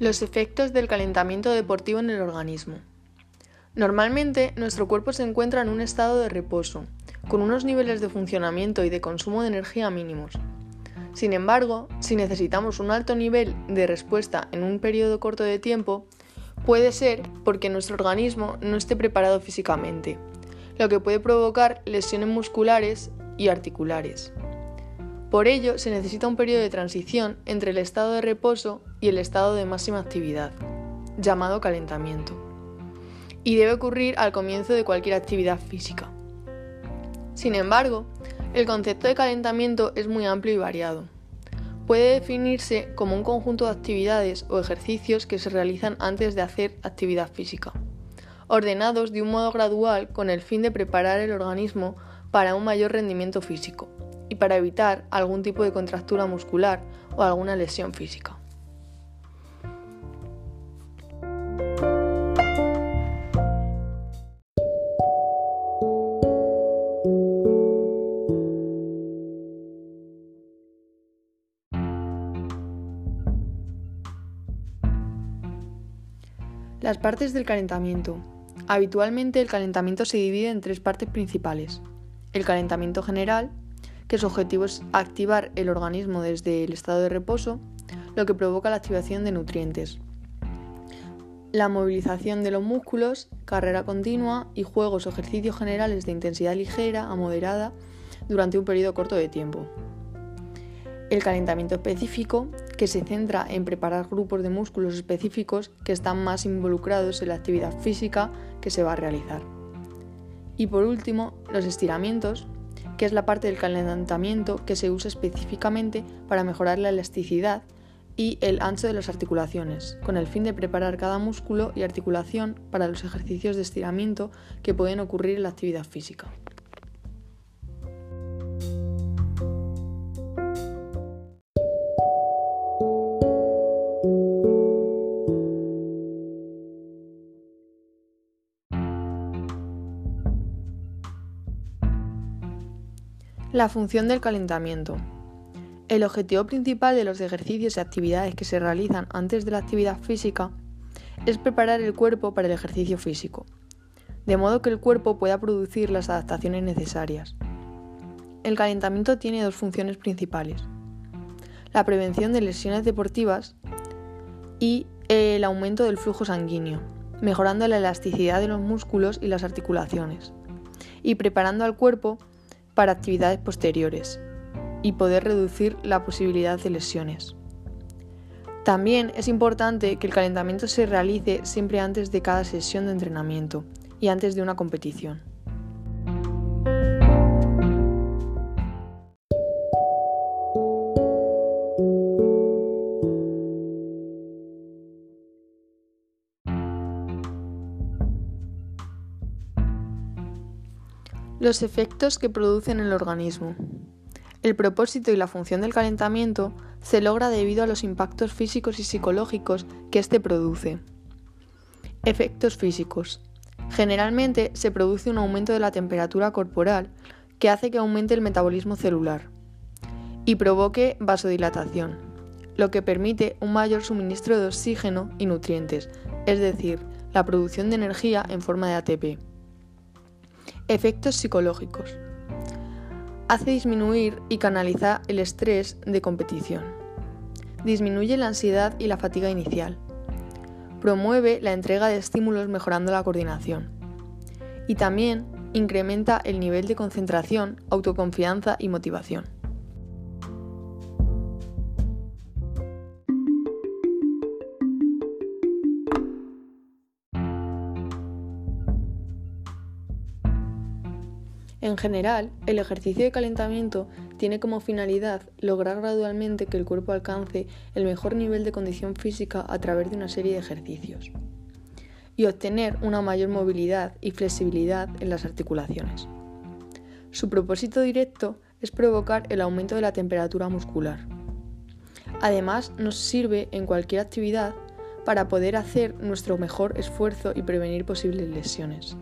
Los efectos del calentamiento deportivo en el organismo. Normalmente, nuestro cuerpo se encuentra en un estado de reposo, con unos niveles de funcionamiento y de consumo de energía mínimos. Sin embargo, si necesitamos un alto nivel de respuesta en un periodo corto de tiempo, puede ser porque nuestro organismo no esté preparado físicamente, lo que puede provocar lesiones musculares y articulares. Por ello, se necesita un periodo de transición entre el estado de reposo y el estado de máxima actividad, llamado calentamiento, y debe ocurrir al comienzo de cualquier actividad física. Sin embargo, el concepto de calentamiento es muy amplio y variado. Puede definirse como un conjunto de actividades o ejercicios que se realizan antes de hacer actividad física, ordenados de un modo gradual con el fin de preparar el organismo para un mayor rendimiento físico y para evitar algún tipo de contractura muscular o alguna lesión física. Las partes del calentamiento. Habitualmente el calentamiento se divide en tres partes principales. El calentamiento general, que su objetivo es activar el organismo desde el estado de reposo, lo que provoca la activación de nutrientes. La movilización de los músculos, carrera continua y juegos o ejercicios generales de intensidad ligera a moderada durante un periodo corto de tiempo. El calentamiento específico, que se centra en preparar grupos de músculos específicos que están más involucrados en la actividad física que se va a realizar. Y por último, los estiramientos, que es la parte del calentamiento que se usa específicamente para mejorar la elasticidad y el ancho de las articulaciones, con el fin de preparar cada músculo y articulación para los ejercicios de estiramiento que pueden ocurrir en la actividad física. La función del calentamiento. El objetivo principal de los ejercicios y actividades que se realizan antes de la actividad física es preparar el cuerpo para el ejercicio físico, de modo que el cuerpo pueda producir las adaptaciones necesarias. El calentamiento tiene dos funciones principales, la prevención de lesiones deportivas y el aumento del flujo sanguíneo, mejorando la elasticidad de los músculos y las articulaciones, y preparando al cuerpo para actividades posteriores y poder reducir la posibilidad de lesiones. También es importante que el calentamiento se realice siempre antes de cada sesión de entrenamiento y antes de una competición. Los efectos que produce en el organismo. El propósito y la función del calentamiento se logra debido a los impactos físicos y psicológicos que éste produce. Efectos físicos. Generalmente se produce un aumento de la temperatura corporal que hace que aumente el metabolismo celular y provoque vasodilatación, lo que permite un mayor suministro de oxígeno y nutrientes, es decir, la producción de energía en forma de ATP. Efectos psicológicos. Hace disminuir y canalizar el estrés de competición. Disminuye la ansiedad y la fatiga inicial. Promueve la entrega de estímulos mejorando la coordinación. Y también incrementa el nivel de concentración, autoconfianza y motivación. En general, el ejercicio de calentamiento tiene como finalidad lograr gradualmente que el cuerpo alcance el mejor nivel de condición física a través de una serie de ejercicios y obtener una mayor movilidad y flexibilidad en las articulaciones. Su propósito directo es provocar el aumento de la temperatura muscular. Además, nos sirve en cualquier actividad para poder hacer nuestro mejor esfuerzo y prevenir posibles lesiones.